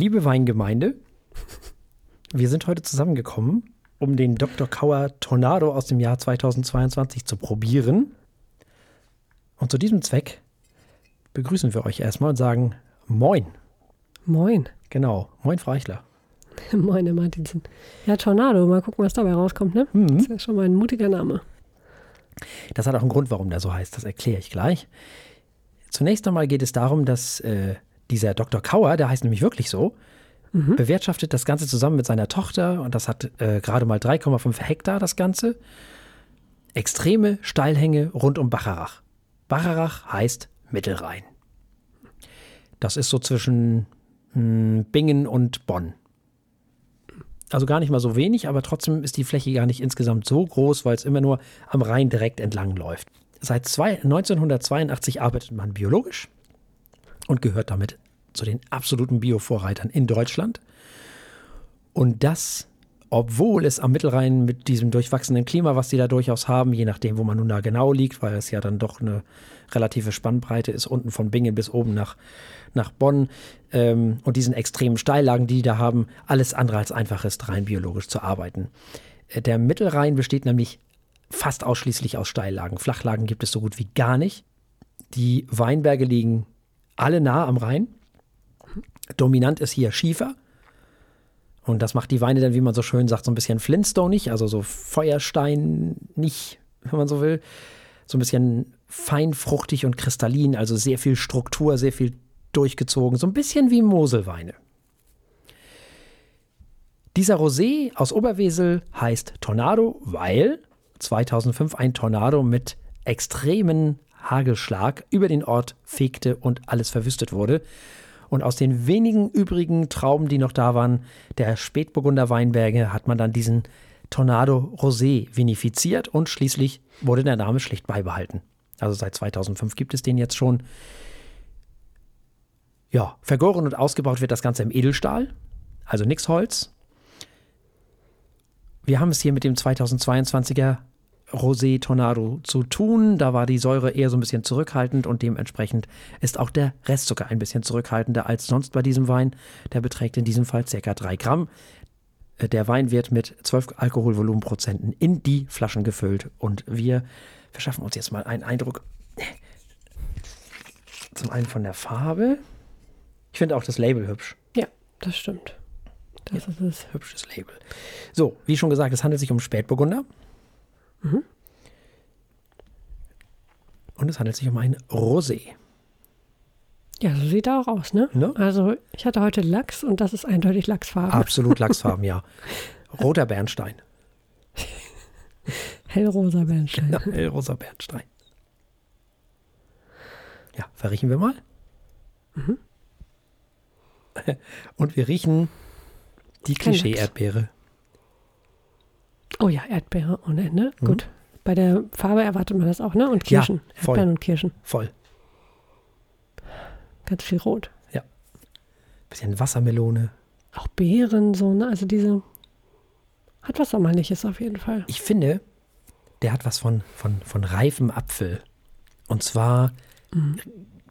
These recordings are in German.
Liebe Weingemeinde, wir sind heute zusammengekommen, um den Dr. Kauer Tornado aus dem Jahr 2022 zu probieren. Und zu diesem Zweck begrüßen wir euch erstmal und sagen Moin. Moin. Genau, Moin Freichler. Moin, Herr Martinsen. Ja, Tornado, mal gucken, was dabei rauskommt, ne? Mhm. Das ist ja schon mal ein mutiger Name. Das hat auch einen Grund, warum der so heißt. Das erkläre ich gleich. Zunächst einmal geht es darum, dass äh, dieser Dr. Kauer, der heißt nämlich wirklich so, bewirtschaftet das Ganze zusammen mit seiner Tochter und das hat äh, gerade mal 3,5 Hektar, das Ganze. Extreme Steilhänge rund um Bacharach. Bacharach heißt Mittelrhein. Das ist so zwischen mh, Bingen und Bonn. Also gar nicht mal so wenig, aber trotzdem ist die Fläche gar nicht insgesamt so groß, weil es immer nur am Rhein direkt entlang läuft. Seit zwei, 1982 arbeitet man biologisch und gehört damit zu den absoluten Bio-Vorreitern in Deutschland. Und das, obwohl es am Mittelrhein mit diesem durchwachsenen Klima, was die da durchaus haben, je nachdem, wo man nun da genau liegt, weil es ja dann doch eine relative Spannbreite ist, unten von Bingen bis oben nach, nach Bonn ähm, und diesen extremen Steillagen, die die da haben, alles andere als einfach ist, rein biologisch zu arbeiten. Äh, Der Mittelrhein besteht nämlich fast ausschließlich aus Steillagen. Flachlagen gibt es so gut wie gar nicht. Die Weinberge liegen alle nah am Rhein. Dominant ist hier Schiefer. Und das macht die Weine dann, wie man so schön sagt, so ein bisschen Flintstoneig, also so Feuerstein nicht, wenn man so will. So ein bisschen feinfruchtig und kristallin, also sehr viel Struktur, sehr viel durchgezogen, so ein bisschen wie Moselweine. Dieser Rosé aus Oberwesel heißt Tornado, weil 2005 ein Tornado mit extremen Hagelschlag über den Ort fegte und alles verwüstet wurde. Und aus den wenigen übrigen Trauben, die noch da waren, der Spätburgunder Weinberge, hat man dann diesen Tornado Rosé vinifiziert und schließlich wurde der Name schlicht beibehalten. Also seit 2005 gibt es den jetzt schon. Ja, vergoren und ausgebaut wird das Ganze im Edelstahl, also nix Holz. Wir haben es hier mit dem 2022er Rosé Tornado zu tun. Da war die Säure eher so ein bisschen zurückhaltend und dementsprechend ist auch der Restzucker ein bisschen zurückhaltender als sonst bei diesem Wein. Der beträgt in diesem Fall ca. 3 Gramm. Äh, Der Wein wird mit 12 Alkoholvolumenprozenten in die Flaschen gefüllt und wir verschaffen uns jetzt mal einen Eindruck. Zum einen von der Farbe. Ich finde auch das Label hübsch. Ja, das stimmt. Das ist es. Hübsches Label. So, wie schon gesagt, es handelt sich um Spätburgunder. Und es handelt sich um ein Rosé. Ja, so sieht er auch aus, ne? Ne? Also, ich hatte heute Lachs und das ist eindeutig Lachsfarben. Absolut Lachsfarben, ja. Roter Bernstein. Hellrosa Bernstein. Ja, hellrosa Bernstein. Ja, verriechen wir mal. Und wir riechen die. Klischee-Erdbeere. Oh ja, Erdbeere ohne Ende. Gut. Bei der Farbe erwartet man das auch, ne? Und Kirschen. Mhm. voll. Erdbeeren und Kirschen. Voll. Ganz viel Rot. Bisschen Wassermelone. Auch Beeren, so, ne? Also diese. Hat was Sommerliches auf jeden Fall. Ich finde, der hat was von, von, von reifem Apfel. Und zwar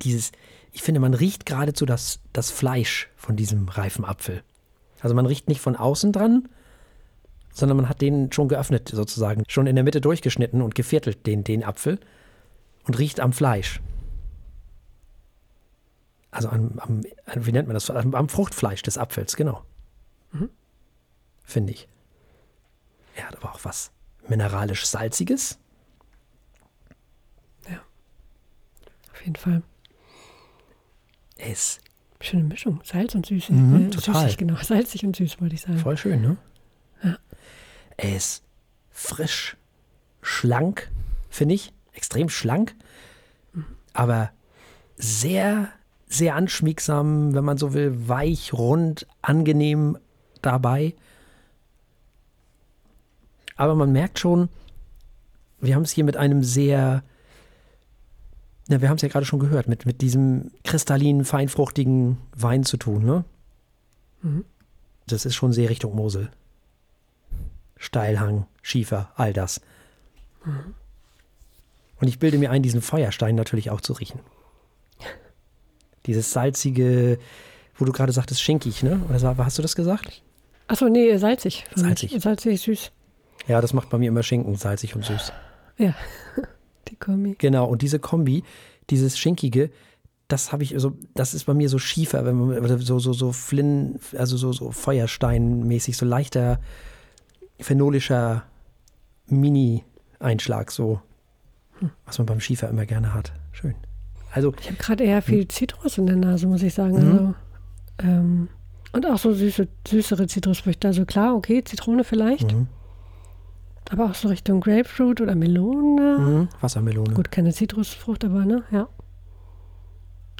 dieses, ich finde, man riecht geradezu das, das Fleisch von diesem reifen Apfel. Also man riecht nicht von außen dran, sondern man hat den schon geöffnet sozusagen, schon in der Mitte durchgeschnitten und geviertelt den, den Apfel und riecht am Fleisch. Also am, am wie nennt man das? Am, am Fruchtfleisch des Apfels, genau. Finde ich. Er hat aber auch was mineralisch Salziges. Auf jeden Fall. Ist Schöne Mischung. Salz und süß. Mhm, Äh, total. Süßig, genau. Salzig und süß, wollte ich sagen. voll schön, ne? Er ist frisch, schlank, finde ich. Extrem schlank. Aber sehr, sehr anschmiegsam, wenn man so will. Weich, rund, angenehm dabei. Aber man merkt schon, wir haben es hier mit einem sehr, na, wir haben es ja gerade schon gehört, mit, mit diesem kristallinen, feinfruchtigen Wein zu tun, ne? Das ist schon sehr Richtung Mosel. Steilhang, Schiefer, all das. Und ich bilde mir ein, diesen Feuerstein natürlich auch zu riechen. Dieses salzige, wo du gerade sagtest, schinkig, ne? Oder hast du das gesagt? Achso, nee, salzig. Salzig. Salzig, süß. Ja, das macht bei mir immer Schinken, salzig und süß. Ja, die Kombi. Genau, und diese Kombi, dieses Schinkige, das habe ich so, das ist bei mir so schiefer, wenn man so, so, so Flynn, also so, so Feuerstein-mäßig, so leichter phenolischer Mini-Einschlag, so, hm. was man beim Schiefer immer gerne hat. Schön. Also, ich habe gerade eher viel hm. Zitrus in der Nase, muss ich sagen. Mhm. Also, ähm, und auch so süße, süßere Zitrusfrüchte. Also klar, okay, Zitrone vielleicht. Mhm. Aber auch so Richtung Grapefruit oder Melone. Mhm. Wassermelone. Gut, keine Zitrusfrucht, aber ne, ja.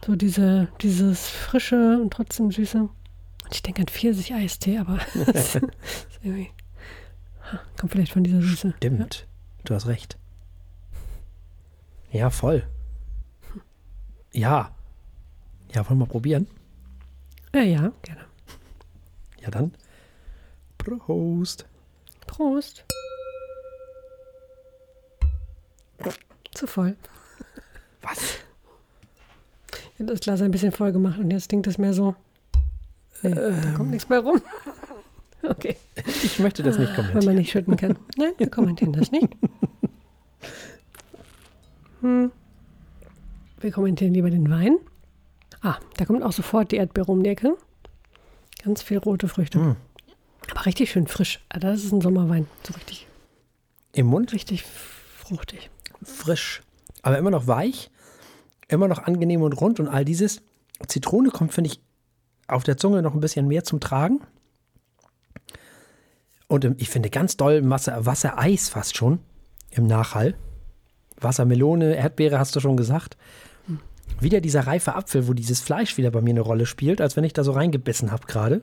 So diese, dieses frische und trotzdem süße. Und ich denke an Pfirsich-Eistee, aber ist irgendwie, kommt vielleicht von dieser Süße. Stimmt. Ja. Du hast recht. Ja, voll. Ja. Ja, wollen wir mal probieren? Ja, ja, gerne. Ja, dann. Prost. Prost. Zu voll. Was? Ich habe das Glas ein bisschen voll gemacht und jetzt klingt es mehr so. Nee, ähm. Da kommt nichts mehr rum. Okay. Ich möchte das nicht kommentieren. Wenn man nicht schütten kann. Nein, wir kommentieren das nicht. Hm. Wir kommentieren lieber den Wein. Ah, da kommt auch sofort die Erdbeere um die Ecke. Ganz viel rote Früchte. Mm. Aber richtig schön frisch. Ah, das ist ein Sommerwein. So richtig. Im Mund? Richtig fruchtig. Frisch. Aber immer noch weich. Immer noch angenehm und rund. Und all dieses. Zitrone kommt, finde ich, auf der Zunge noch ein bisschen mehr zum Tragen. Und ich finde ganz doll Wasser, Wassereis fast schon im Nachhall. Wassermelone, Erdbeere hast du schon gesagt. Wieder dieser reife Apfel, wo dieses Fleisch wieder bei mir eine Rolle spielt, als wenn ich da so reingebissen habe gerade.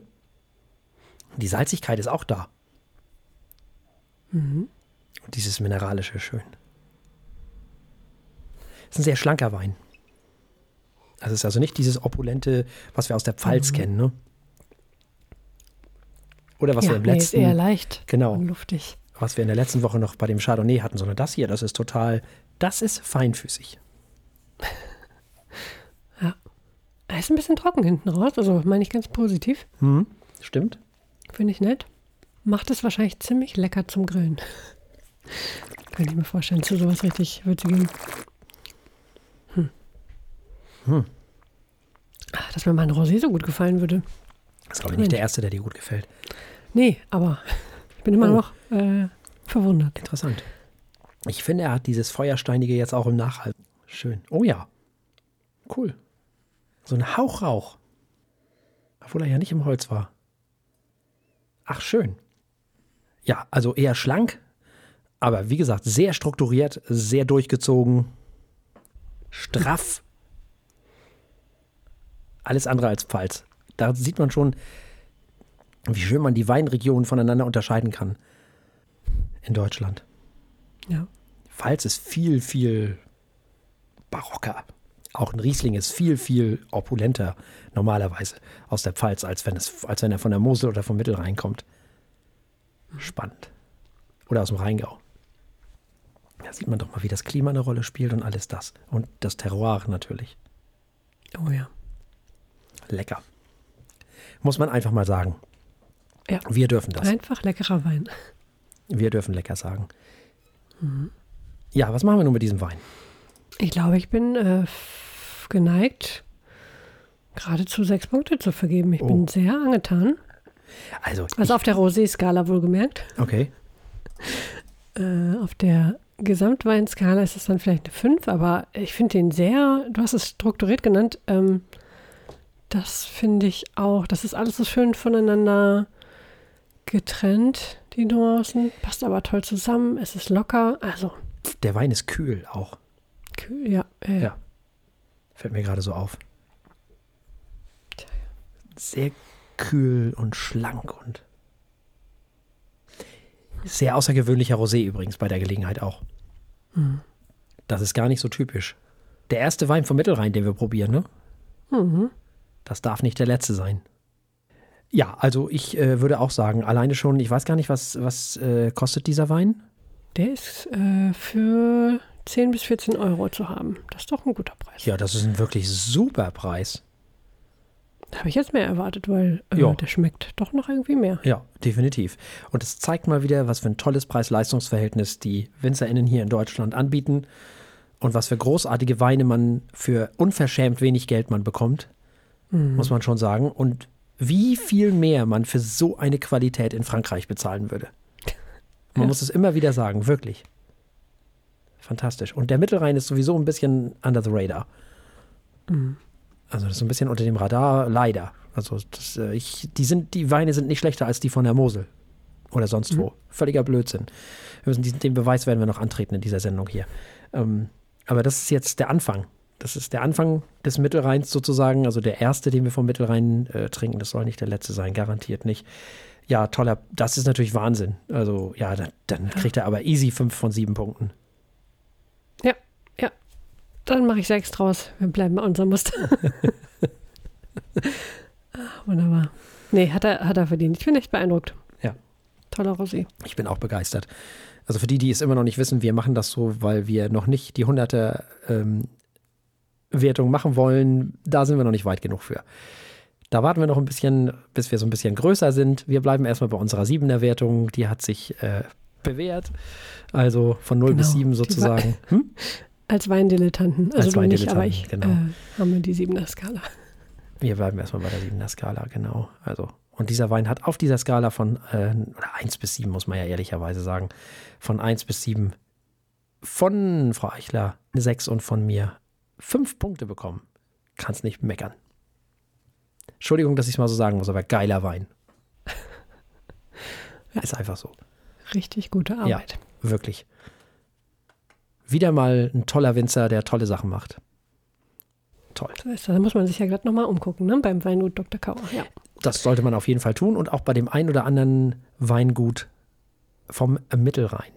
Die Salzigkeit ist auch da. Mhm. Und dieses Mineralische schön. Ist ein sehr schlanker Wein. Also es ist also nicht dieses opulente, was wir aus der Pfalz mhm. kennen, ne? Oder was ja, wir im letzten. Ist eher leicht genau, und luftig. Was wir in der letzten Woche noch bei dem Chardonnay hatten, sondern das hier, das ist total, das ist feinfüßig. Er ist ein bisschen trocken hinten raus, also meine ich ganz positiv. Hm, stimmt. Finde ich nett. Macht es wahrscheinlich ziemlich lecker zum Grillen. Könnte ich mir vorstellen, zu sowas richtig würzigem. Hm. Hm. Ach, dass mir mein Rosé so gut gefallen würde. Das ist, glaube ich, nicht der Erste, der dir gut gefällt. Nee, aber ich bin immer oh. noch äh, verwundert. Interessant. Ich finde, er hat dieses Feuersteinige jetzt auch im Nachhalt. Schön. Oh ja. Cool. So ein Hauchrauch. Obwohl er ja nicht im Holz war. Ach, schön. Ja, also eher schlank, aber wie gesagt, sehr strukturiert, sehr durchgezogen, straff. Alles andere als Pfalz. Da sieht man schon, wie schön man die Weinregionen voneinander unterscheiden kann. In Deutschland. Ja. Pfalz ist viel, viel barocker. Auch ein Riesling ist viel, viel opulenter normalerweise aus der Pfalz, als wenn, es, als wenn er von der Mosel oder vom Mittel reinkommt. Spannend. Oder aus dem Rheingau. Da sieht man doch mal, wie das Klima eine Rolle spielt und alles das. Und das Terroir natürlich. Oh ja. Lecker. Muss man einfach mal sagen. Ja. Wir dürfen das. Einfach leckerer Wein. Wir dürfen lecker sagen. Mhm. Ja, was machen wir nun mit diesem Wein? Ich glaube, ich bin äh, geneigt, geradezu sechs Punkte zu vergeben. Ich oh. bin sehr angetan. Also, also auf der Rosé-Skala wohlgemerkt. Okay. Äh, auf der Gesamtweinskala ist es dann vielleicht eine 5, aber ich finde den sehr, du hast es strukturiert genannt, ähm, das finde ich auch, das ist alles so schön voneinander getrennt, die Nuancen, passt aber toll zusammen, es ist locker, also. Der Wein ist kühl auch. Kühl, ja. Äh. Ja. Fällt mir gerade so auf. Sehr kühl und schlank und sehr außergewöhnlicher Rosé übrigens bei der Gelegenheit auch. Mhm. Das ist gar nicht so typisch. Der erste Wein vom Mittelrhein, den wir probieren, ne? Mhm. Das darf nicht der letzte sein. Ja, also ich äh, würde auch sagen, alleine schon, ich weiß gar nicht, was, was äh, kostet dieser Wein? Der ist äh, für 10 bis 14 Euro zu haben. Das ist doch ein guter Preis. Ja, das ist ein wirklich super Preis. Da habe ich jetzt mehr erwartet, weil äh, der schmeckt doch noch irgendwie mehr. Ja, definitiv. Und es zeigt mal wieder, was für ein tolles Preis-Leistungs-Verhältnis die WinzerInnen hier in Deutschland anbieten und was für großartige Weine man für unverschämt wenig Geld man bekommt, muss man schon sagen. Und wie viel mehr man für so eine Qualität in Frankreich bezahlen würde. Man Ja. muss es immer wieder sagen, wirklich. Fantastisch. Und der Mittelrhein ist sowieso ein bisschen under the radar. Also das ist ein bisschen unter dem Radar, leider. Also das, äh, ich, die, sind, die Weine sind nicht schlechter als die von der Mosel oder sonst wo. Völliger Blödsinn. Wir müssen diesen, den Beweis werden wir noch antreten in dieser Sendung hier. Ähm, aber das ist jetzt der Anfang. Das ist der Anfang des Mittelrheins sozusagen, also der erste, den wir vom Mittelrhein äh, trinken. Das soll nicht der letzte sein, garantiert nicht. Ja, toller, das ist natürlich Wahnsinn. Also ja, dann, dann kriegt er aber easy fünf von sieben Punkten. Ja, ja. Dann mache ich sechs draus. Wir bleiben bei unserem Muster. Ah, Wunderbar. Nee, hat er, hat er verdient. Ich bin echt beeindruckt. Ja. Toller Rosé. Ich bin auch begeistert. Also für die, die es immer noch nicht wissen, wir machen das so, weil wir noch nicht die hunderte ähm, Wertung machen wollen. Da sind wir noch nicht weit genug für. Da warten wir noch ein bisschen, bis wir so ein bisschen größer sind. Wir bleiben erstmal bei unserer siebener Wertung. Die hat sich äh, bewährt. Also von 0 bis Genau, 7 die sozusagen. Hm? Als Weindilettanten. Also Als du nicht, ich Weindilettanten, äh, haben wir die siebener Skala. Wir bleiben erstmal bei der 7er Skala, genau. Also, und dieser Wein hat auf dieser Skala von, äh, oder 1 bis 7, muss man ja ehrlicherweise sagen, von 1 bis 7 von Frau Eichler eine 6 und von mir 5 Punkte bekommen. Kannst nicht meckern. Entschuldigung, dass ich es mal so sagen muss, aber geiler Wein. Ist einfach so. Richtig gute Arbeit. Wirklich. Wieder mal ein toller Winzer, der tolle Sachen macht. Toll. Da muss man sich ja gerade nochmal umgucken, ne? beim Weingut Dr. Kauer. Ja. Das sollte man auf jeden Fall tun und auch bei dem ein oder anderen Weingut vom Mittelrhein.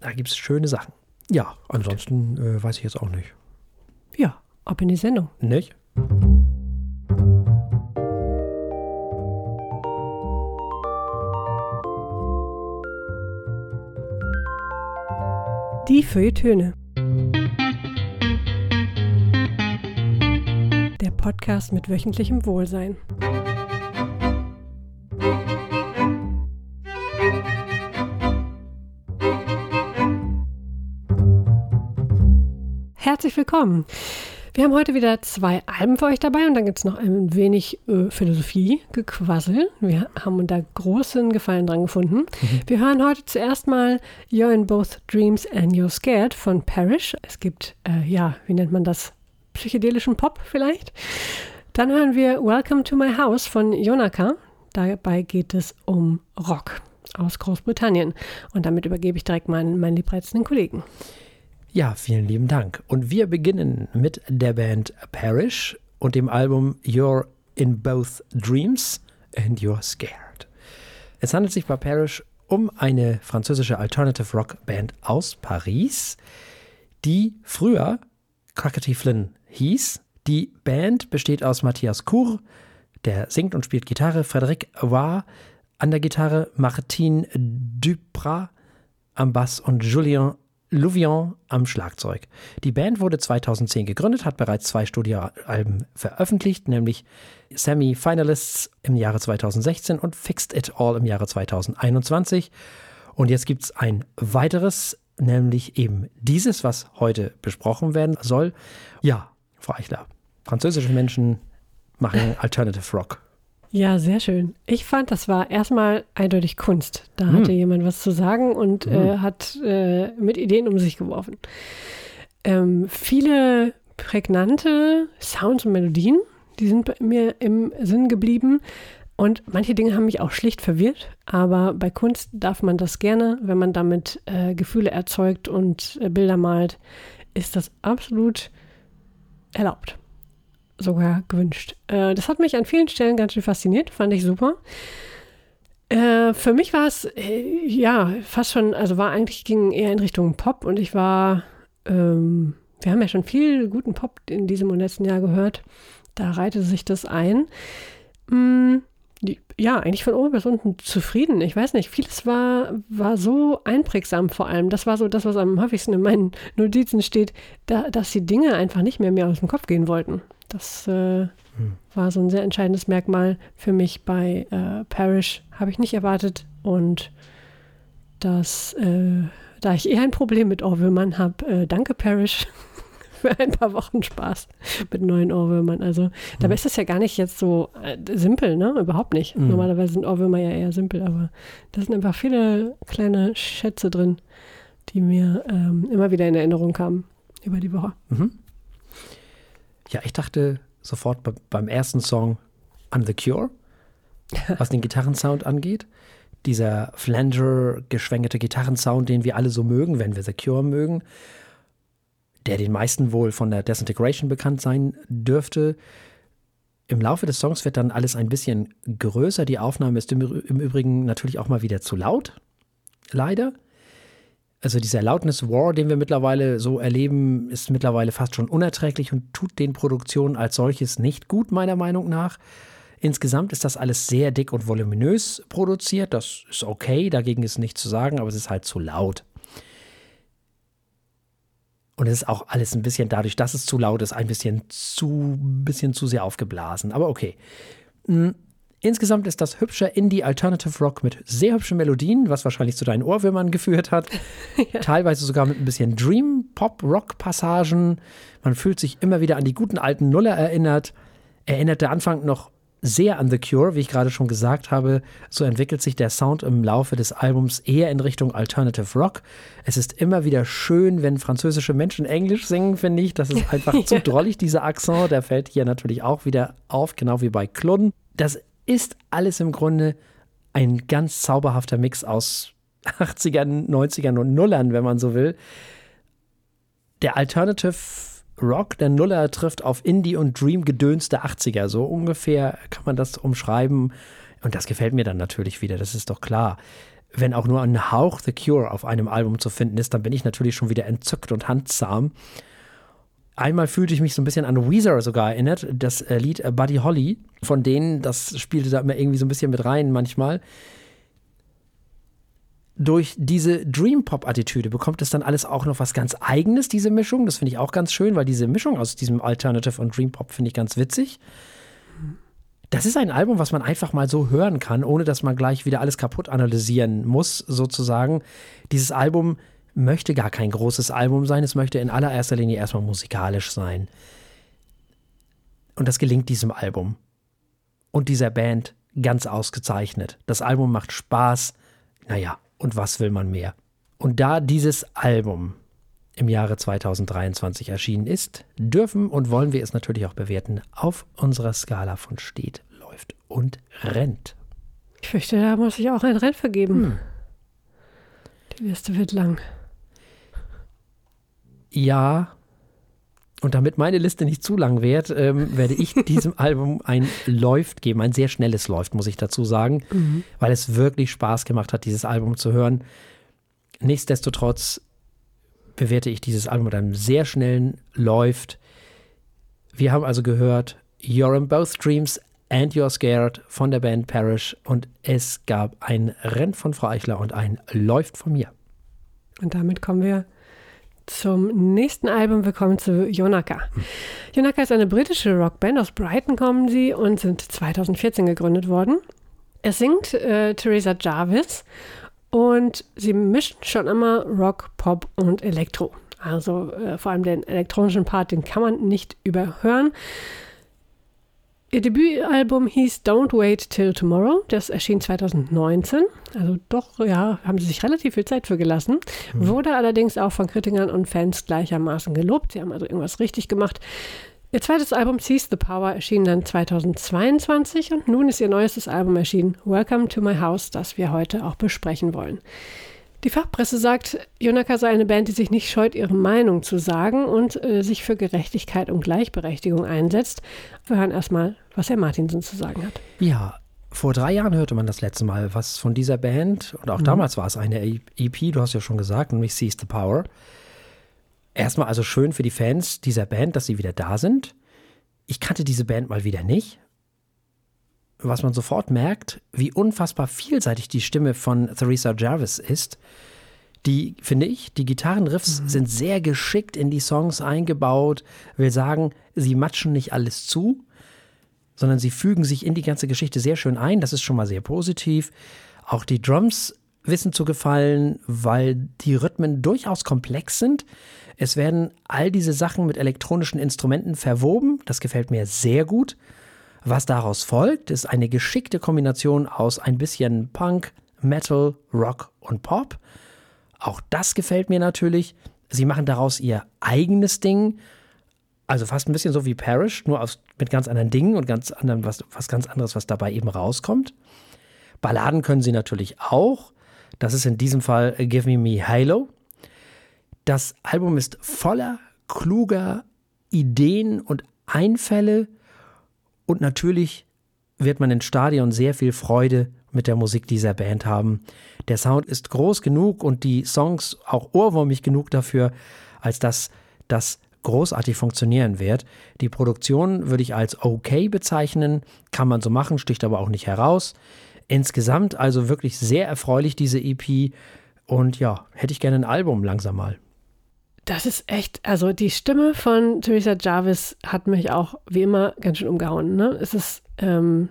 Da gibt es schöne Sachen. Ja, ansonsten äh, weiß ich jetzt auch nicht. Ja, ab in die Sendung. Nicht? Die Feuilletöne. Der Podcast mit wöchentlichem Wohlsein. Herzlich willkommen. Wir haben heute wieder zwei Alben für euch dabei und dann gibt es noch ein wenig äh, Philosophie-Gequassel. Wir haben da großen Gefallen dran gefunden. Wir hören heute zuerst mal You're in Both Dreams and You're Scared von Parrish. Es gibt, äh, ja, wie nennt man das? Psychedelischen Pop vielleicht. Dann hören wir Welcome to My House von Jonaka. Dabei geht es um Rock aus Großbritannien. Und damit übergebe ich direkt meinen, meinen liebreizenden Kollegen. Ja, vielen lieben Dank. Und wir beginnen mit der Band Parish und dem Album You're in Both Dreams and You're Scared. Es handelt sich bei Parish um eine französische Alternative Rock Band aus Paris, die früher Crackety Flynn hieß. Die Band besteht aus Matthias Cour, der singt und spielt Gitarre, Frédéric Roy an der Gitarre, Martine Duprat am Bass und Julien Louvion am Schlagzeug. Die Band wurde 2010 gegründet, hat bereits zwei Studioalben veröffentlicht, nämlich Semi Finalists im Jahre 2016 und Fixed It All im Jahre 2021. Und jetzt gibt es ein weiteres, nämlich eben dieses, was heute besprochen werden soll. Ja, Frau Eichler, französische Menschen machen Alternative Rock. Ja, sehr schön. Ich fand, das war erstmal eindeutig Kunst. Da hatte jemand was zu sagen und äh, hat äh, mit Ideen um sich geworfen. Ähm, viele prägnante Sounds und Melodien, die sind bei mir im Sinn geblieben. Und manche Dinge haben mich auch schlicht verwirrt, aber bei Kunst darf man das gerne, wenn man damit äh, Gefühle erzeugt und äh, Bilder malt, ist das absolut erlaubt sogar gewünscht. Äh, das hat mich an vielen Stellen ganz schön fasziniert, fand ich super. Äh, für mich war es, äh, ja, fast schon, also war eigentlich, ging eher in Richtung Pop und ich war, ähm, wir haben ja schon viel guten Pop in diesem und letzten Jahr gehört. Da reihte sich das ein. Mm, die, ja, eigentlich von oben bis unten zufrieden. Ich weiß nicht, vieles war, war so einprägsam vor allem. Das war so das, was am häufigsten in meinen Notizen steht, da, dass die Dinge einfach nicht mehr mir aus dem Kopf gehen wollten. Das äh, hm. war so ein sehr entscheidendes Merkmal für mich bei äh, Parrish. Habe ich nicht erwartet. Und das, äh, da ich eher ein Problem mit Ohrwürmern habe, äh, danke Parrish für ein paar Wochen Spaß mit neuen Ohrwürmern. Also dabei ist das ja gar nicht jetzt so äh, simpel, ne? Überhaupt nicht. Mhm. Normalerweise sind Ohrwürmer ja eher simpel, aber da sind einfach viele kleine Schätze drin, die mir ähm, immer wieder in Erinnerung kamen über die Woche. Mhm. Ja, ich dachte sofort be beim ersten Song an The Cure, was den Gitarrensound angeht. Dieser Flanger geschwängerte Gitarrensound, den wir alle so mögen, wenn wir The Cure mögen der den meisten wohl von der Desintegration bekannt sein dürfte. Im Laufe des Songs wird dann alles ein bisschen größer. Die Aufnahme ist im, im Übrigen natürlich auch mal wieder zu laut. Leider. Also dieser Loudness War, den wir mittlerweile so erleben, ist mittlerweile fast schon unerträglich und tut den Produktionen als solches nicht gut, meiner Meinung nach. Insgesamt ist das alles sehr dick und voluminös produziert. Das ist okay, dagegen ist nichts zu sagen, aber es ist halt zu laut. Und es ist auch alles ein bisschen, dadurch, dass es zu laut ist, ein bisschen zu, bisschen zu sehr aufgeblasen. Aber okay. Hm, insgesamt ist das hübscher Indie Alternative Rock mit sehr hübschen Melodien, was wahrscheinlich zu deinen Ohrwürmern geführt hat. ja. Teilweise sogar mit ein bisschen Dream Pop Rock Passagen. Man fühlt sich immer wieder an die guten alten Nuller erinnert. Erinnert der Anfang noch sehr an The Cure, wie ich gerade schon gesagt habe. So entwickelt sich der Sound im Laufe des Albums eher in Richtung Alternative Rock. Es ist immer wieder schön, wenn französische Menschen Englisch singen, finde ich. Das ist einfach ja. zu drollig, dieser Akzent. Der fällt hier natürlich auch wieder auf, genau wie bei Klun. Das ist alles im Grunde ein ganz zauberhafter Mix aus 80ern, 90ern und Nullern, wenn man so will. Der Alternative Rock der Nuller trifft auf Indie und Dream Gedöns der 80er. So ungefähr kann man das umschreiben. Und das gefällt mir dann natürlich wieder, das ist doch klar. Wenn auch nur ein Hauch The Cure auf einem Album zu finden ist, dann bin ich natürlich schon wieder entzückt und handzahm. Einmal fühlte ich mich so ein bisschen an Weezer sogar erinnert, das äh, Lied äh, Buddy Holly, von denen, das spielte da immer irgendwie so ein bisschen mit rein manchmal durch diese Dream Pop-Attitüde bekommt es dann alles auch noch was ganz Eigenes, diese Mischung. Das finde ich auch ganz schön, weil diese Mischung aus diesem Alternative und Dream Pop finde ich ganz witzig. Das ist ein Album, was man einfach mal so hören kann, ohne dass man gleich wieder alles kaputt analysieren muss, sozusagen. Dieses Album möchte gar kein großes Album sein, es möchte in allererster Linie erstmal musikalisch sein. Und das gelingt diesem Album und dieser Band ganz ausgezeichnet. Das Album macht Spaß. Naja, und was will man mehr? Und da dieses Album im Jahre 2023 erschienen ist, dürfen und wollen wir es natürlich auch bewerten auf unserer Skala von steht, läuft und rennt. Ich fürchte, da muss ich auch ein Renn vergeben. Hm. Die Liste wird lang. Ja, und damit meine Liste nicht zu lang wird, ähm, werde ich diesem Album ein Läuft geben, ein sehr schnelles Läuft, muss ich dazu sagen, mhm. weil es wirklich Spaß gemacht hat, dieses Album zu hören. Nichtsdestotrotz bewerte ich dieses Album mit einem sehr schnellen Läuft. Wir haben also gehört You're in Both Dreams and You're Scared von der Band Parish und es gab ein Renn von Frau Eichler und ein Läuft von mir. Und damit kommen wir zum nächsten Album. Wir kommen zu Yonaka. Yonaka ist eine britische Rockband. Aus Brighton kommen sie und sind 2014 gegründet worden. Es singt äh, Theresa Jarvis und sie mischen schon immer Rock, Pop und Elektro. Also äh, vor allem den elektronischen Part, den kann man nicht überhören. Ihr Debütalbum hieß Don't Wait Till Tomorrow. Das erschien 2019. Also doch, ja, haben sie sich relativ viel Zeit für gelassen. Mhm. Wurde allerdings auch von Kritikern und Fans gleichermaßen gelobt. Sie haben also irgendwas richtig gemacht. Ihr zweites Album Seize the Power erschien dann 2022 und nun ist ihr neuestes Album erschienen, Welcome to My House, das wir heute auch besprechen wollen. Die Fachpresse sagt, Jonaka sei eine Band, die sich nicht scheut, ihre Meinung zu sagen und äh, sich für Gerechtigkeit und Gleichberechtigung einsetzt. Wir hören erstmal, was Herr Martinsen zu sagen hat. Ja, vor drei Jahren hörte man das letzte Mal was von dieser Band und auch mhm. damals war es eine EP, du hast ja schon gesagt, nämlich Seize the Power. Erstmal also schön für die Fans dieser Band, dass sie wieder da sind. Ich kannte diese Band mal wieder nicht was man sofort merkt, wie unfassbar vielseitig die Stimme von Theresa Jarvis ist. Die, finde ich, die Gitarrenriffs mhm. sind sehr geschickt in die Songs eingebaut. Will sagen, sie matschen nicht alles zu, sondern sie fügen sich in die ganze Geschichte sehr schön ein. Das ist schon mal sehr positiv. Auch die Drums wissen zu gefallen, weil die Rhythmen durchaus komplex sind. Es werden all diese Sachen mit elektronischen Instrumenten verwoben. Das gefällt mir sehr gut. Was daraus folgt, ist eine geschickte Kombination aus ein bisschen Punk, Metal, Rock und Pop. Auch das gefällt mir natürlich. Sie machen daraus ihr eigenes Ding. Also fast ein bisschen so wie Parrish, nur aus, mit ganz anderen Dingen und ganz anderen, was, was ganz anderes, was dabei eben rauskommt. Balladen können sie natürlich auch. Das ist in diesem Fall Give Me Me Halo. Das Album ist voller kluger Ideen und Einfälle und natürlich wird man in Stadion sehr viel Freude mit der Musik dieser Band haben. Der Sound ist groß genug und die Songs auch ohrwurmig genug dafür, als dass das großartig funktionieren wird. Die Produktion würde ich als okay bezeichnen, kann man so machen, sticht aber auch nicht heraus. Insgesamt also wirklich sehr erfreulich, diese EP. Und ja, hätte ich gerne ein Album langsam mal. Das ist echt, also die Stimme von Theresa Jarvis hat mich auch wie immer ganz schön umgehauen. Ne? Es ist ähm,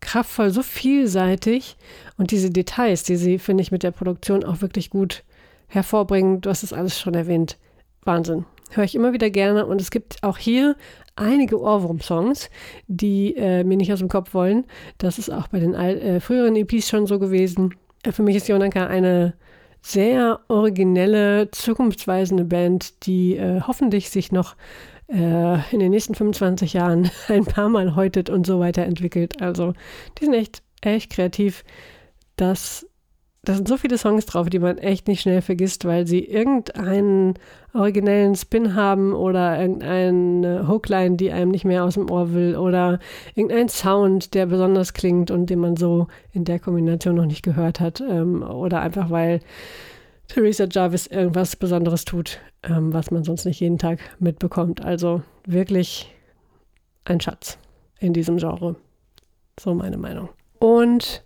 kraftvoll, so vielseitig und diese Details, die sie, finde ich, mit der Produktion auch wirklich gut hervorbringen. Du hast es alles schon erwähnt. Wahnsinn. Höre ich immer wieder gerne und es gibt auch hier einige Ohrwurm-Songs, die äh, mir nicht aus dem Kopf wollen. Das ist auch bei den äh, früheren EPs schon so gewesen. Für mich ist Jonanka eine sehr originelle, zukunftsweisende Band, die äh, hoffentlich sich noch äh, in den nächsten 25 Jahren ein paar Mal häutet und so weiterentwickelt. Also, die sind echt, echt kreativ. Das da sind so viele Songs drauf, die man echt nicht schnell vergisst, weil sie irgendeinen originellen Spin haben oder irgendeine Hookline, die einem nicht mehr aus dem Ohr will oder irgendein Sound, der besonders klingt und den man so in der Kombination noch nicht gehört hat ähm, oder einfach weil Theresa Jarvis irgendwas Besonderes tut, ähm, was man sonst nicht jeden Tag mitbekommt. Also wirklich ein Schatz in diesem Genre. So meine Meinung. Und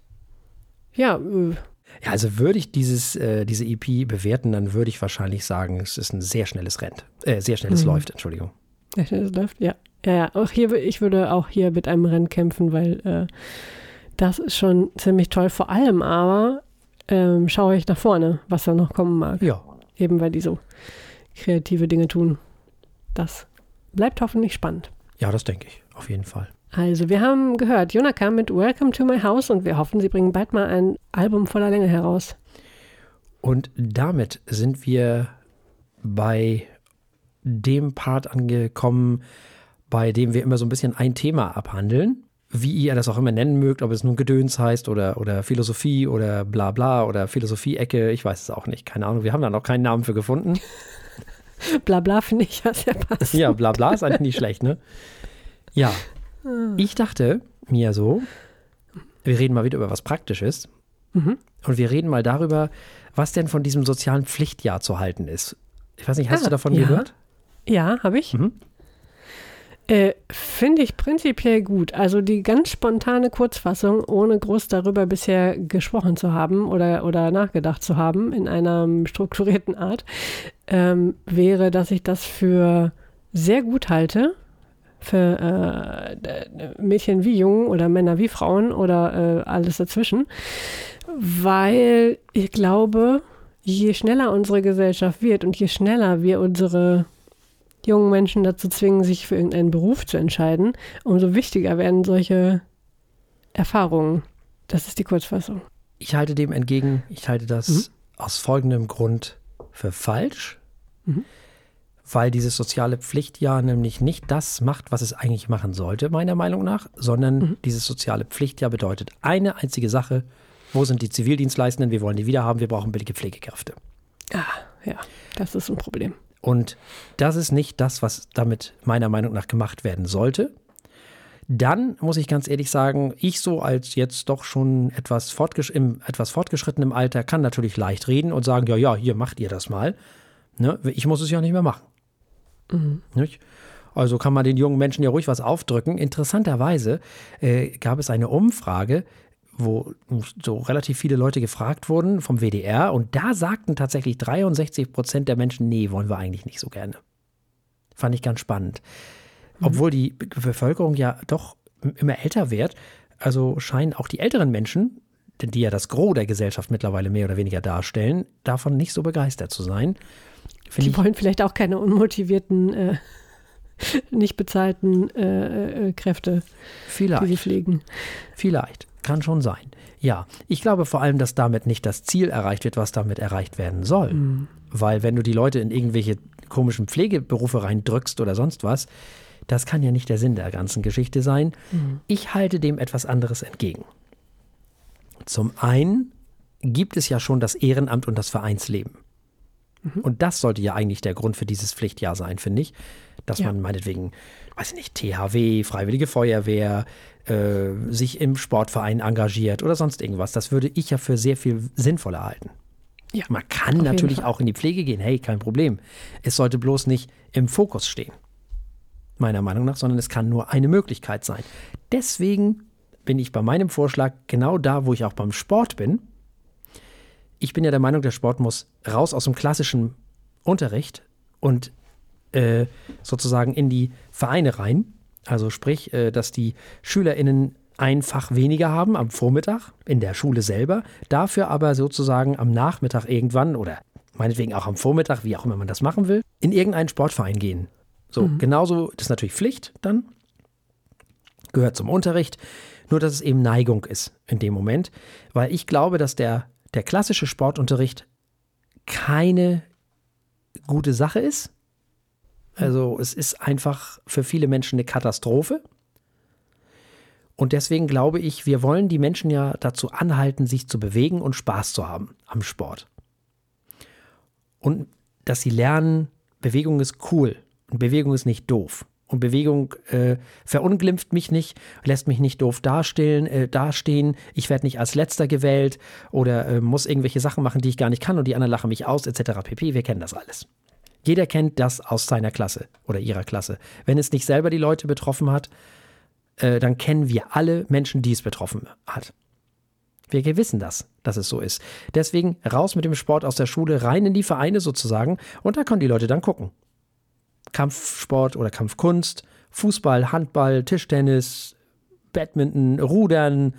ja, äh, ja, also würde ich dieses, äh, diese EP bewerten, dann würde ich wahrscheinlich sagen, es ist ein sehr schnelles Rennt. Äh, sehr schnelles mhm. Läuft, Entschuldigung. Sehr schnelles Läuft, ja. Ja, ja. Auch hier, ich würde auch hier mit einem Rennen kämpfen, weil äh, das ist schon ziemlich toll. Vor allem aber ähm, schaue ich nach vorne, was da noch kommen mag. Ja. Eben weil die so kreative Dinge tun. Das bleibt hoffentlich spannend. Ja, das denke ich, auf jeden Fall. Also, wir haben gehört, Jonaka mit Welcome to My House und wir hoffen, sie bringen bald mal ein Album voller Länge heraus. Und damit sind wir bei dem Part angekommen, bei dem wir immer so ein bisschen ein Thema abhandeln. Wie ihr das auch immer nennen mögt, ob es nun Gedöns heißt oder, oder Philosophie oder bla bla oder Philosophie-Ecke, ich weiß es auch nicht. Keine Ahnung, wir haben da noch keinen Namen für gefunden. bla bla finde ich ja sehr passend. Ja, bla bla ist eigentlich nicht schlecht, ne? Ja, ich dachte mir so, wir reden mal wieder über was Praktisches. Mhm. Und wir reden mal darüber, was denn von diesem sozialen Pflichtjahr zu halten ist. Ich weiß nicht, hast ah, du davon ja. gehört? Ja, habe ich. Mhm. Äh, Finde ich prinzipiell gut. Also die ganz spontane Kurzfassung, ohne groß darüber bisher gesprochen zu haben oder, oder nachgedacht zu haben in einer strukturierten Art, ähm, wäre, dass ich das für sehr gut halte für äh, Mädchen wie Jungen oder Männer wie Frauen oder äh, alles dazwischen, weil ich glaube, je schneller unsere Gesellschaft wird und je schneller wir unsere jungen Menschen dazu zwingen, sich für irgendeinen Beruf zu entscheiden, umso wichtiger werden solche Erfahrungen. Das ist die Kurzfassung. Ich halte dem entgegen, ich halte das mhm. aus folgendem Grund für falsch. Mhm weil dieses soziale Pflichtjahr nämlich nicht das macht, was es eigentlich machen sollte, meiner Meinung nach, sondern mhm. dieses soziale Pflichtjahr bedeutet eine einzige Sache. Wo sind die Zivildienstleistenden? Wir wollen die wieder haben. Wir brauchen billige Pflegekräfte. Ah, ja, das ist ein Problem. Und das ist nicht das, was damit meiner Meinung nach gemacht werden sollte. Dann muss ich ganz ehrlich sagen, ich so als jetzt doch schon etwas, fortgesch im etwas fortgeschrittenem Alter kann natürlich leicht reden und sagen, ja, ja, hier macht ihr das mal. Ne? Ich muss es ja nicht mehr machen. Mhm. Also kann man den jungen Menschen ja ruhig was aufdrücken. Interessanterweise äh, gab es eine Umfrage, wo so relativ viele Leute gefragt wurden vom WDR und da sagten tatsächlich 63 Prozent der Menschen, nee, wollen wir eigentlich nicht so gerne. Fand ich ganz spannend. Mhm. Obwohl die Bevölkerung ja doch immer älter wird, also scheinen auch die älteren Menschen, die ja das Gros der Gesellschaft mittlerweile mehr oder weniger darstellen, davon nicht so begeistert zu sein. Find die wollen vielleicht auch keine unmotivierten, äh, nicht bezahlten äh, äh, Kräfte, vielleicht. die sie pflegen. Vielleicht. Kann schon sein. Ja, ich glaube vor allem, dass damit nicht das Ziel erreicht wird, was damit erreicht werden soll. Mhm. Weil wenn du die Leute in irgendwelche komischen Pflegeberufe reindrückst oder sonst was, das kann ja nicht der Sinn der ganzen Geschichte sein. Mhm. Ich halte dem etwas anderes entgegen. Zum einen gibt es ja schon das Ehrenamt und das Vereinsleben. Mhm. Und das sollte ja eigentlich der Grund für dieses Pflichtjahr sein, finde ich. Dass ja. man meinetwegen, weiß ich nicht, THW, Freiwillige Feuerwehr, äh, sich im Sportverein engagiert oder sonst irgendwas. Das würde ich ja für sehr viel sinnvoller halten. Ja, man kann natürlich auch in die Pflege gehen, hey, kein Problem. Es sollte bloß nicht im Fokus stehen, meiner Meinung nach, sondern es kann nur eine Möglichkeit sein. Deswegen bin ich bei meinem Vorschlag genau da, wo ich auch beim Sport bin. Ich bin ja der Meinung, der Sport muss raus aus dem klassischen Unterricht und äh, sozusagen in die Vereine rein. Also sprich, äh, dass die SchülerInnen ein Fach weniger haben am Vormittag in der Schule selber, dafür aber sozusagen am Nachmittag irgendwann oder meinetwegen auch am Vormittag, wie auch immer man das machen will, in irgendeinen Sportverein gehen. So, mhm. genauso, das ist natürlich Pflicht dann, gehört zum Unterricht, nur dass es eben Neigung ist in dem Moment, weil ich glaube, dass der, der klassische Sportunterricht keine gute Sache ist. Also es ist einfach für viele Menschen eine Katastrophe. Und deswegen glaube ich, wir wollen die Menschen ja dazu anhalten, sich zu bewegen und Spaß zu haben am Sport. Und dass sie lernen, Bewegung ist cool und Bewegung ist nicht doof. Und Bewegung äh, verunglimpft mich nicht, lässt mich nicht doof dastehen, äh, dastehen. Ich werde nicht als Letzter gewählt oder äh, muss irgendwelche Sachen machen, die ich gar nicht kann und die anderen lachen mich aus, etc. pp. Wir kennen das alles. Jeder kennt das aus seiner Klasse oder ihrer Klasse. Wenn es nicht selber die Leute betroffen hat, äh, dann kennen wir alle Menschen, die es betroffen hat. Wir wissen das, dass es so ist. Deswegen raus mit dem Sport aus der Schule, rein in die Vereine sozusagen und da können die Leute dann gucken. Kampfsport oder Kampfkunst, Fußball, Handball, Tischtennis, Badminton, Rudern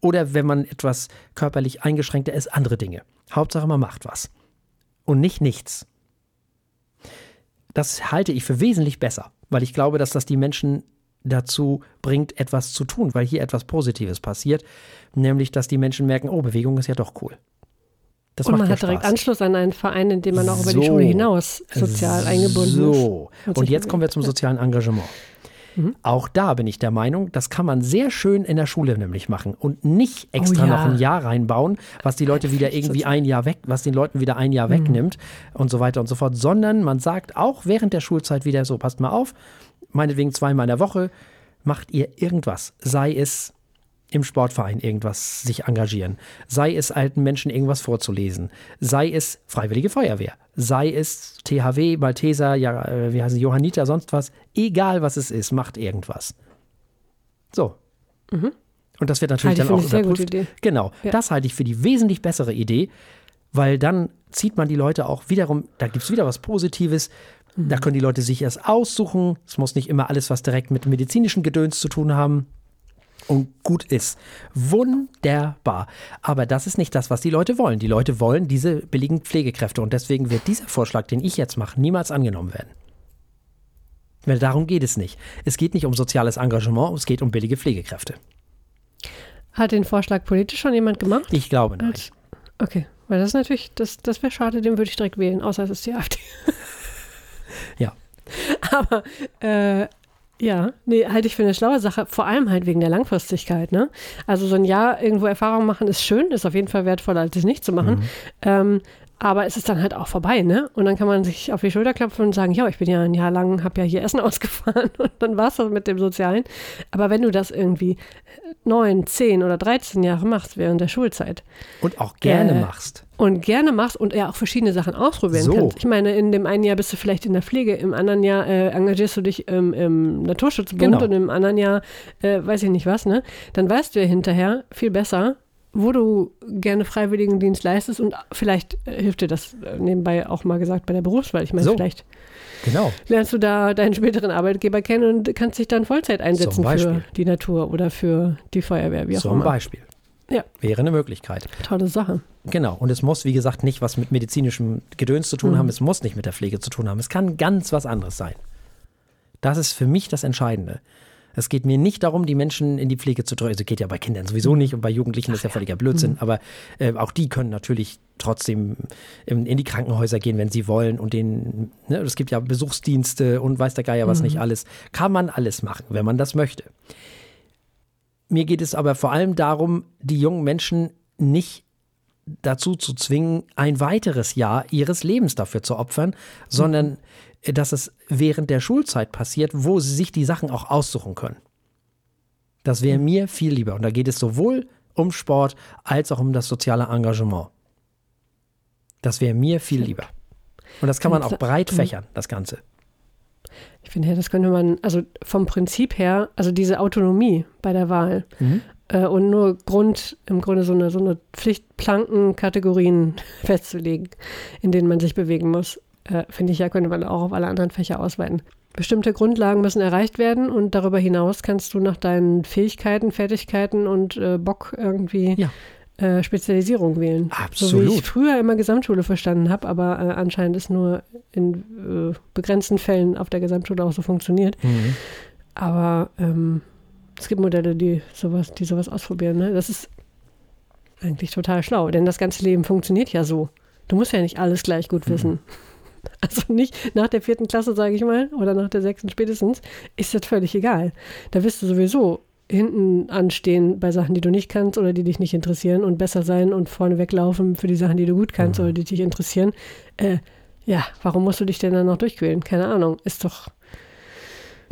oder wenn man etwas körperlich eingeschränkter ist, andere Dinge. Hauptsache man macht was. Und nicht nichts. Das halte ich für wesentlich besser, weil ich glaube, dass das die Menschen dazu bringt, etwas zu tun, weil hier etwas Positives passiert, nämlich dass die Menschen merken, oh, Bewegung ist ja doch cool. Das und man ja hat direkt Spaß. Anschluss an einen Verein, in dem man auch so, über die Schule hinaus sozial eingebunden so. ist. So, und jetzt kommen wir zum sozialen Engagement. Mhm. Auch da bin ich der Meinung, das kann man sehr schön in der Schule nämlich machen und nicht extra oh, ja. noch ein Jahr reinbauen, was die Leute wieder irgendwie ein Jahr weg, was den Leuten wieder ein Jahr mhm. wegnimmt und so weiter und so fort, sondern man sagt auch während der Schulzeit wieder so, passt mal auf, meinetwegen zweimal in der Woche, macht ihr irgendwas. Sei es im Sportverein irgendwas sich engagieren, sei es alten Menschen irgendwas vorzulesen, sei es Freiwillige Feuerwehr, sei es THW, Malteser, ja, äh, wie heißen Johanniter, sonst was, egal was es ist, macht irgendwas. So. Mhm. Und das wird natürlich halte dann auch überprüft. Genau, ja. das halte ich für die wesentlich bessere Idee, weil dann zieht man die Leute auch wiederum, da gibt es wieder was Positives, da können die Leute sich erst aussuchen. Es muss nicht immer alles, was direkt mit medizinischen Gedöns zu tun haben und gut ist. Wunderbar. Aber das ist nicht das, was die Leute wollen. Die Leute wollen diese billigen Pflegekräfte und deswegen wird dieser Vorschlag, den ich jetzt mache, niemals angenommen werden. Weil darum geht es nicht. Es geht nicht um soziales Engagement, es geht um billige Pflegekräfte. Hat den Vorschlag politisch schon jemand gemacht? Ich glaube nicht. Okay, weil das ist natürlich, das, das wäre schade, den würde ich direkt wählen, außer es ist die AfD. Ja. Aber äh, ja, nee, halte ich für eine schlaue Sache, vor allem halt wegen der Langfristigkeit, ne? Also so ein Jahr irgendwo Erfahrung machen ist schön, ist auf jeden Fall wertvoller, als es nicht zu machen. Mhm. Ähm, aber es ist dann halt auch vorbei, ne? Und dann kann man sich auf die Schulter klopfen und sagen, ja, ich bin ja ein Jahr lang, habe ja hier Essen ausgefahren und dann war es das mit dem Sozialen. Aber wenn du das irgendwie neun, zehn oder 13 Jahre machst während der Schulzeit. Und auch gerne äh, machst. Und gerne machst und ja auch verschiedene Sachen ausprobieren So. kannst. Ich meine, in dem einen Jahr bist du vielleicht in der Pflege, im anderen Jahr äh, engagierst du dich im, im Naturschutzbund Genau. und im anderen Jahr äh, weiß ich nicht was, ne? Dann weißt du ja hinterher viel besser, wo du gerne Freiwilligendienst leistest und vielleicht äh, hilft dir das äh, nebenbei auch mal gesagt bei der Berufswahl. Ich meine, So. vielleicht Genau. lernst du da deinen späteren Arbeitgeber kennen und kannst dich dann Vollzeit einsetzen Zum für die Natur oder für die Feuerwehr, wie auch Zum immer. Beispiel. Ja. Wäre eine Möglichkeit. Tolle Sache. Genau. Und es muss, wie gesagt, nicht was mit medizinischem Gedöns zu tun haben. Es muss nicht mit der Pflege zu tun haben. Es kann ganz was anderes sein. Das ist für mich das Entscheidende. Es geht mir nicht darum, die Menschen in die Pflege zu drücken. Also geht ja bei Kindern sowieso nicht und bei Jugendlichen ist ja völliger Blödsinn. Aber äh, auch die können natürlich trotzdem in, in die Krankenhäuser gehen, wenn sie wollen. Und den, ne, es gibt ja Besuchsdienste und weiß der Geier was nicht alles. Kann man alles machen, wenn man das möchte. Mir geht es aber vor allem darum, die jungen Menschen nicht dazu zu zwingen, ein weiteres Jahr ihres Lebens dafür zu opfern, sondern äh, dass es während der Schulzeit passiert, wo sie sich die Sachen auch aussuchen können. Das wäre mir viel lieber. Und da geht es sowohl um Sport als auch um das soziale Engagement. Das wäre mir viel lieber. Und das kann man auch breit fächern, das Ganze. Ich finde, ja, das könnte man, also vom Prinzip her, also diese Autonomie bei der Wahl äh, und nur Grund, im Grunde so eine, so eine Pflichtplanken-Kategorien festzulegen, in denen man sich bewegen muss, äh, finde ich ja, könnte man auch auf alle anderen Fächer ausweiten. Bestimmte Grundlagen müssen erreicht werden und darüber hinaus kannst du nach deinen Fähigkeiten, Fertigkeiten und äh, Bock irgendwie Ja. Äh, Spezialisierung wählen. So wie Absolut. ich früher immer Gesamtschule verstanden habe, aber äh, anscheinend ist nur in äh, begrenzten Fällen auf der Gesamtschule auch so funktioniert. Mhm. Aber ähm, es gibt Modelle, die sowas, die sowas ausprobieren. Ne? Das ist eigentlich total schlau, denn das ganze Leben funktioniert ja so. Du musst ja nicht alles gleich gut wissen. Also nicht nach der vierten Klasse, sage ich mal, oder nach der sechsten spätestens, ist das völlig egal. Da wirst du sowieso hinten anstehen bei Sachen, die du nicht kannst oder die dich nicht interessieren und besser sein und vorne weglaufen für die Sachen, die du gut kannst oder die dich interessieren. Äh, ja, warum musst du dich denn dann noch durchquälen? Keine Ahnung. Ist doch.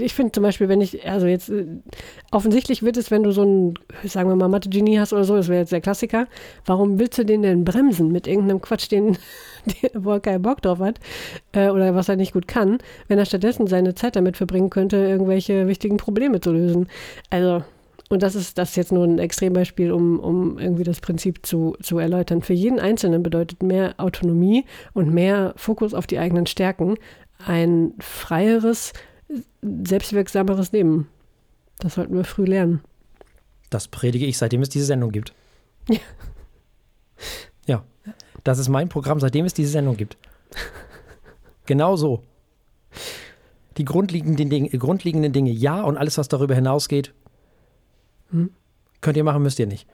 Ich finde zum Beispiel, wenn ich, also jetzt, äh, offensichtlich wird es, wenn du so ein, sagen wir mal, Mathe-Genie hast oder so, das wäre jetzt der Klassiker, warum willst du den denn bremsen mit irgendeinem Quatsch, den, den wo er keinen Bock drauf hat äh, oder was er nicht gut kann, wenn er stattdessen seine Zeit damit verbringen könnte, irgendwelche wichtigen Probleme zu lösen? Also, und das ist das ist jetzt nur ein Extrembeispiel, um, um irgendwie das Prinzip zu, zu erläutern. Für jeden Einzelnen bedeutet mehr Autonomie und mehr Fokus auf die eigenen Stärken ein freieres, selbstwirksameres Leben. Das sollten wir früh lernen. Das predige ich, seitdem es diese Sendung gibt. Ja. Ja. Das ist mein Programm, seitdem es diese Sendung gibt. Genau so. Die grundlegenden Dinge, grundlegenden Dinge ja und alles, was darüber hinausgeht, Hm. könnt ihr machen, müsst ihr nicht.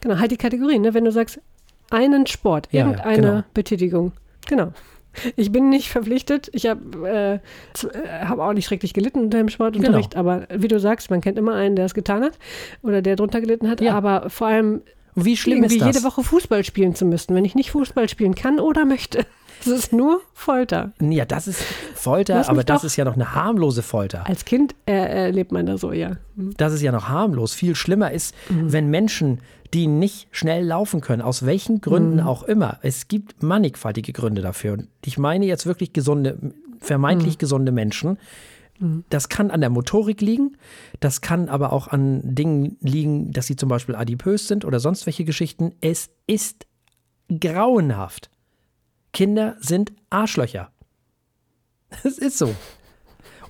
Genau, halt die Kategorien, ne? wenn du sagst, einen Sport, Ja, ja, irgendeine genau. Betätigung. Genau. Ich bin nicht verpflichtet. Ich habe äh, äh, hab auch nicht schrecklich gelitten unter dem Sportunterricht, Genau. aber wie du sagst, man kennt immer einen, der es getan hat oder der drunter gelitten hat. Ja. Aber vor allem wie schlimm ist das? jede Woche Fußball spielen zu müssen, wenn ich nicht Fußball spielen kann oder möchte. Das ist nur Folter. Ja, das ist Folter, Lass aber das ist ja noch eine harmlose Folter. Als Kind äh, erlebt man das so, ja. Hm. Das ist ja noch harmlos. Viel schlimmer ist, Mhm. wenn Menschen, die nicht schnell laufen können, aus welchen Gründen Mhm. auch immer. Es gibt mannigfaltige Gründe dafür. Und ich meine jetzt wirklich gesunde, Mhm. vermeintlich gesunde Menschen. Das kann an der Motorik liegen, das kann aber auch an Dingen liegen, dass sie zum Beispiel adipös sind oder sonst welche Geschichten. Es ist grauenhaft. Kinder sind Arschlöcher. Es ist so.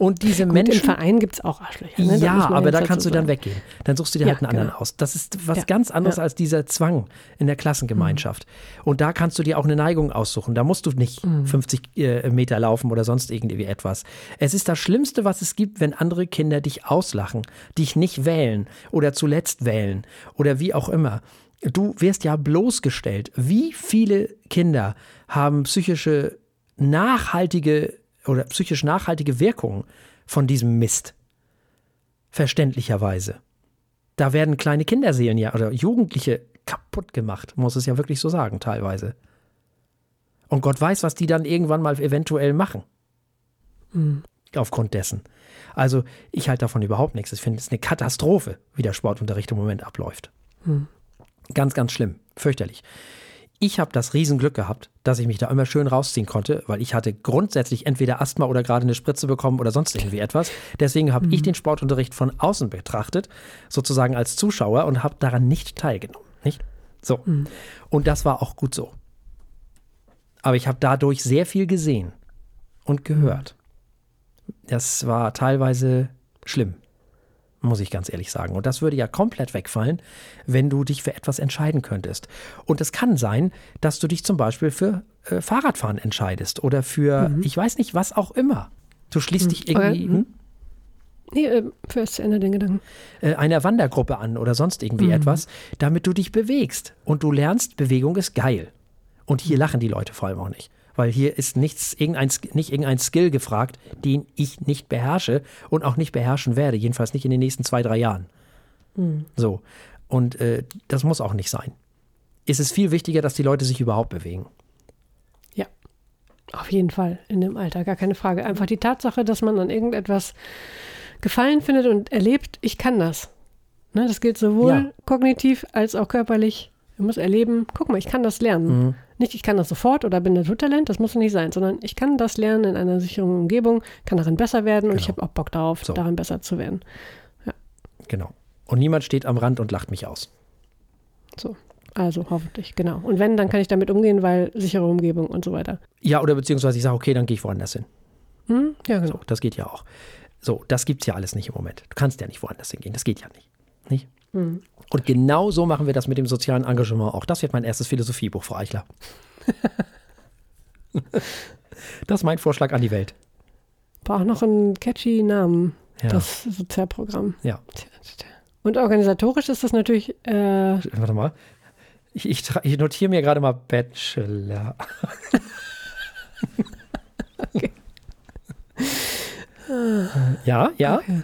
Und diese Gut, im Menschen. Verein gibt es auch Arschlöcher. Ne? Ja, aber da kannst du dann weggehen. Dann suchst du dir Ja, halt einen anderen genau. aus. Das ist was Ja, ganz anderes ja. als dieser Zwang in der Klassengemeinschaft. Und da kannst du dir auch eine Neigung aussuchen. Da musst du nicht Mhm. 50 äh, Meter laufen oder sonst irgendwie etwas. Es ist das Schlimmste, was es gibt, wenn andere Kinder dich auslachen, dich nicht wählen oder zuletzt wählen oder wie auch immer. Du wirst ja bloßgestellt. Wie viele Kinder haben psychische nachhaltige oder psychisch nachhaltige Wirkungen von diesem Mist? Verständlicherweise. Da werden kleine Kinderseelen ja oder Jugendliche kaputt gemacht, muss es ja wirklich so sagen, teilweise. Und Gott weiß, was die dann irgendwann mal eventuell machen. Aufgrund dessen. Also, ich halte davon überhaupt nichts. Ich finde es eine Katastrophe, wie der Sportunterricht im Moment abläuft. Ganz, ganz schlimm. Fürchterlich. Ich habe das Riesenglück gehabt, dass ich mich da immer schön rausziehen konnte, weil ich hatte grundsätzlich entweder Asthma oder gerade eine Spritze bekommen oder sonst irgendwie etwas. Deswegen habe mhm. ich den Sportunterricht von außen betrachtet, sozusagen als Zuschauer und habe daran nicht teilgenommen. Nicht? So. Mhm. Und das war auch gut so. Aber ich habe dadurch sehr viel gesehen und gehört. Das war teilweise schlimm muss ich ganz ehrlich sagen. Und das würde ja komplett wegfallen, wenn du dich für etwas entscheiden könntest. Und es kann sein, dass du dich zum Beispiel für äh, Fahrradfahren entscheidest oder für, mhm. ich weiß nicht, was auch immer. Du schließt mhm. dich irgendwie. Hm? Nee, äh, fürs Ende den Gedanken. Äh, einer Wandergruppe an oder sonst irgendwie mhm. etwas, damit du dich bewegst. Und du lernst, Bewegung ist geil. Und hier lachen die Leute vor allem auch nicht weil hier ist nichts, irgendein, nicht irgendein Skill gefragt, den ich nicht beherrsche und auch nicht beherrschen werde, jedenfalls nicht in den nächsten zwei, drei Jahren. Mhm. So. Und äh, das muss auch nicht sein. Es ist viel wichtiger, dass die Leute sich überhaupt bewegen. Ja, auf jeden Fall in dem Alter, gar keine Frage. Einfach die Tatsache, dass man an irgendetwas Gefallen findet und erlebt, ich kann das. Ne, das gilt sowohl ja. kognitiv als auch körperlich. Man muss erleben, guck mal, ich kann das lernen. Mhm. Nicht, ich kann das sofort oder bin Naturtalent, das muss nicht sein, sondern ich kann das lernen in einer sicheren Umgebung, kann darin besser werden und genau. ich habe auch Bock darauf, so. darin besser zu werden. Ja. Genau. Und niemand steht am Rand und lacht mich aus. So. Also hoffentlich, genau. Und wenn, dann kann ich damit umgehen, weil sichere Umgebung und so weiter. Ja, oder beziehungsweise ich sage, okay, dann gehe ich woanders hin. Hm? Ja, genau. So, das geht ja auch. So, das gibt es ja alles nicht im Moment. Du kannst ja nicht woanders hingehen. Das geht ja nicht. Nicht? Mhm. Und genau so machen wir das mit dem sozialen Engagement auch. Das wird mein erstes Philosophiebuch, Frau Eichler. das ist mein Vorschlag an die Welt. Braucht noch einen catchy Namen, ja. das Sozialprogramm. Ja. Und organisatorisch ist das natürlich. Äh Warte mal. Ich, ich, ich notiere mir gerade mal Bachelor. okay. ja, ja. Okay.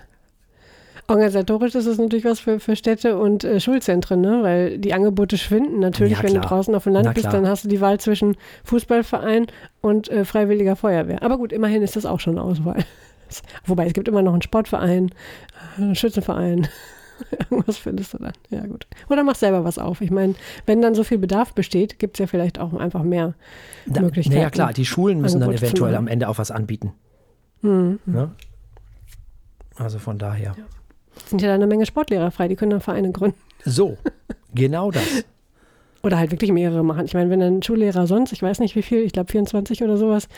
Organisatorisch ist es natürlich was für, für Städte und äh, Schulzentren, ne? weil die Angebote schwinden. Natürlich, ja, wenn du draußen auf dem Land Na, bist, dann hast du die Wahl zwischen Fußballverein und äh, freiwilliger Feuerwehr. Aber gut, immerhin ist das auch schon eine Auswahl. Wobei, es gibt immer noch einen Sportverein, einen Schützenverein. Irgendwas findest du dann. Ja, gut. Oder mach selber was auf. Ich meine, wenn dann so viel Bedarf besteht, gibt es ja vielleicht auch einfach mehr da, Möglichkeiten. Ja, klar, die Schulen müssen Angebote dann eventuell am Ende auch was anbieten. Mhm. Ne? Also von daher. Ja sind ja da eine Menge Sportlehrer frei, die können dann Vereine gründen. So, genau das. Oder halt wirklich mehrere machen. Ich meine, wenn ein Schullehrer sonst, ich weiß nicht wie viel, ich glaube 24 oder sowas,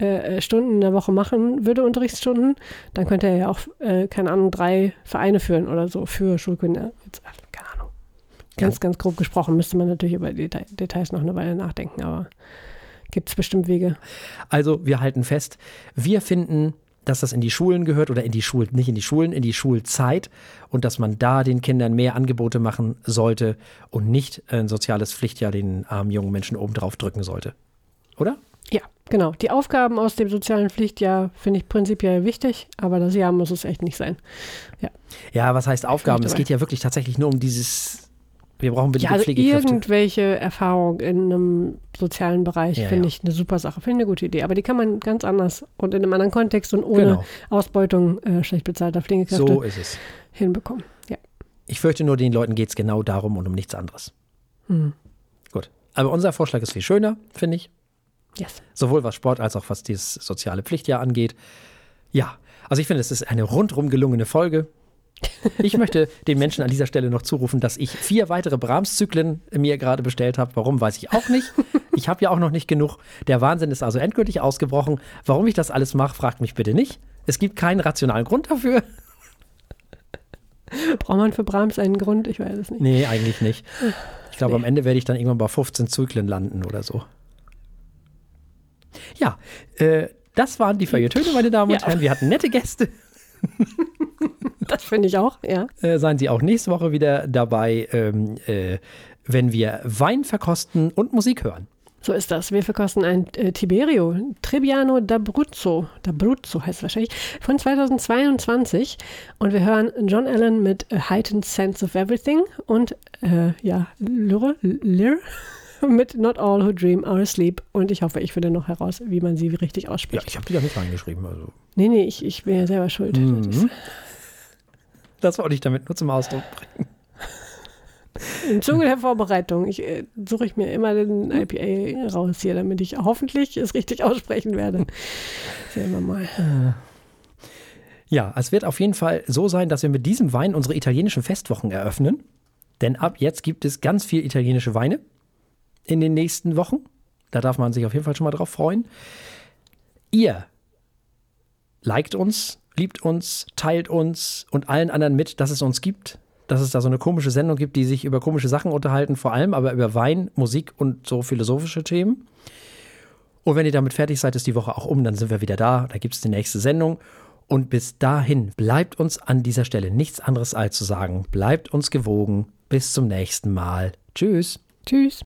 äh, äh, Stunden in der Woche machen würde, Unterrichtsstunden, dann könnte er ja auch, äh, keine Ahnung, drei Vereine führen oder so für Schulkinder. Jetzt, äh, keine Ahnung. Ganz, ja. ganz grob gesprochen müsste man natürlich über die Details noch eine Weile nachdenken, aber gibt es bestimmt Wege. Also, wir halten fest, wir finden dass das in die Schulen gehört oder in die Schulen, nicht in die Schulen, in die Schulzeit und dass man da den Kindern mehr Angebote machen sollte und nicht ein soziales Pflichtjahr den armen jungen Menschen obendrauf drücken sollte. Oder? Ja, genau. Die Aufgaben aus dem sozialen Pflichtjahr finde ich prinzipiell wichtig, aber das Jahr muss es echt nicht sein. Ja, ja was heißt Aufgaben? Es geht ja wirklich tatsächlich nur um dieses wir brauchen bitte ja, also irgendwelche Erfahrung in einem sozialen Bereich ja, finde ja. ich eine super Sache, finde ich eine gute Idee. Aber die kann man ganz anders und in einem anderen Kontext und ohne genau. Ausbeutung äh, schlecht bezahlter Pflegekräfte so ist es. hinbekommen. Ja. Ich fürchte nur, den Leuten geht es genau darum und um nichts anderes. Hm. Gut. Aber unser Vorschlag ist viel schöner, finde ich. Yes. Sowohl was Sport als auch was dieses soziale Pflichtjahr angeht. Ja, also ich finde, es ist eine rundrum gelungene Folge. Ich möchte den Menschen an dieser Stelle noch zurufen, dass ich vier weitere Brahms-Zyklen mir gerade bestellt habe. Warum, weiß ich auch nicht. Ich habe ja auch noch nicht genug. Der Wahnsinn ist also endgültig ausgebrochen. Warum ich das alles mache, fragt mich bitte nicht. Es gibt keinen rationalen Grund dafür. Braucht man für Brahms einen Grund? Ich weiß es nicht. Nee, eigentlich nicht. Ich glaube, nee. am Ende werde ich dann irgendwann bei 15 Zyklen landen oder so. Ja, äh, das waren die Feuilletöne, meine Damen und ja. Herren. Wir hatten nette Gäste. das finde ich auch, ja. Äh, seien Sie auch nächste Woche wieder dabei, ähm, äh, wenn wir Wein verkosten und Musik hören. So ist das. Wir verkosten ein äh, Tiberio, Trebbiano d'Abruzzo, d'Abruzzo heißt es wahrscheinlich, von 2022. Und wir hören John Allen mit A Heightened Sense of Everything und, äh, ja, Lyre, Lyre mit Not All Who Dream Are Asleep. Und ich hoffe, ich finde noch heraus, wie man sie richtig ausspricht. Ja, ich habe die da nicht reingeschrieben. Also. Nee, nee, ich, ich bin ja selber schuld. Mhm. Das wollte ich damit nur zum Ausdruck bringen. Im Zuge der Vorbereitung ich, äh, suche ich mir immer den IPA raus hier, damit ich hoffentlich es richtig aussprechen werde. Sehen wir mal. Ja, es wird auf jeden Fall so sein, dass wir mit diesem Wein unsere italienischen Festwochen eröffnen. Denn ab jetzt gibt es ganz viel italienische Weine in den nächsten Wochen. Da darf man sich auf jeden Fall schon mal drauf freuen. Ihr liked uns, liebt uns, teilt uns und allen anderen mit, dass es uns gibt. Dass es da so eine komische Sendung gibt, die sich über komische Sachen unterhalten, vor allem aber über Wein, Musik und so philosophische Themen. Und wenn ihr damit fertig seid, ist die Woche auch um, dann sind wir wieder da. Da gibt es die nächste Sendung. Und bis dahin bleibt uns an dieser Stelle nichts anderes als zu sagen. Bleibt uns gewogen. Bis zum nächsten Mal. Tschüss. Tschüss.